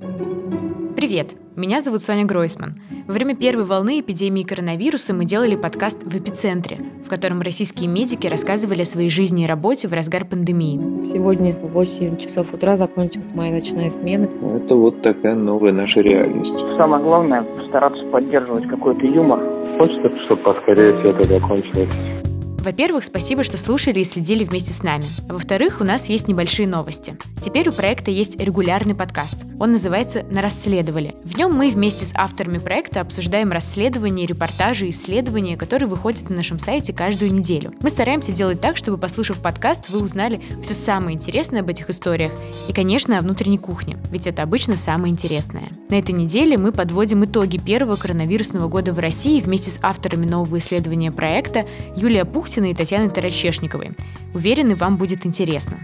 Привет! Меня зовут Соня Гройсман. Во время первой волны эпидемии коронавируса мы делали подкаст «В эпицентре», в котором российские медики рассказывали о своей жизни и работе в разгар пандемии. Сегодня в 8 часов утра закончилась моя ночная смена. Это вот такая новая наша реальность. Самое главное – стараться поддерживать какой-то юмор. Хочется, чтобы поскорее все это закончилось. Во-первых, спасибо, что слушали и следили вместе с нами. А во-вторых, у нас есть небольшие новости. Теперь у проекта есть регулярный подкаст. Он называется «На расследовали». В нем мы вместе с авторами проекта обсуждаем расследования, репортажи, исследования, которые выходят на нашем сайте каждую неделю. Мы стараемся делать так, чтобы, послушав подкаст, вы узнали все самое интересное об этих историях и, конечно, о внутренней кухне, ведь это обычно самое интересное. На этой неделе мы подводим итоги первого коронавирусного года в России вместе с авторами нового исследования проекта Юлия Пух Пухтиной и Татьяны Тарачешниковой. Уверены, вам будет интересно.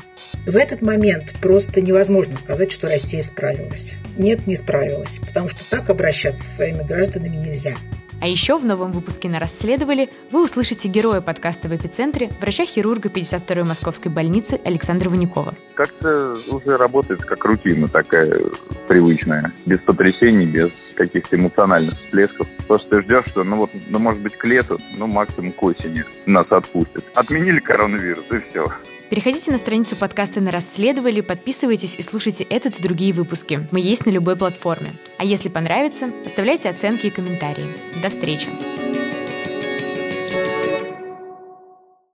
В этот момент просто невозможно сказать, что Россия справилась. Нет, не справилась, потому что так обращаться со своими гражданами нельзя. А еще в новом выпуске на «Расследовали» вы услышите героя подкаста в эпицентре, врача-хирурга 52-й Московской больницы Александра Ванюкова. Как-то уже работает как рутина такая привычная, без потрясений, без каких-то эмоциональных всплесков. Просто ты ждешь, что, ну вот, ну может быть к лету, ну максимум к осени нас отпустят. Отменили коронавирус, и все. Переходите на страницу подкаста на «Расследовали», подписывайтесь и слушайте этот и другие выпуски. Мы есть на любой платформе. А если понравится, оставляйте оценки и комментарии. До встречи!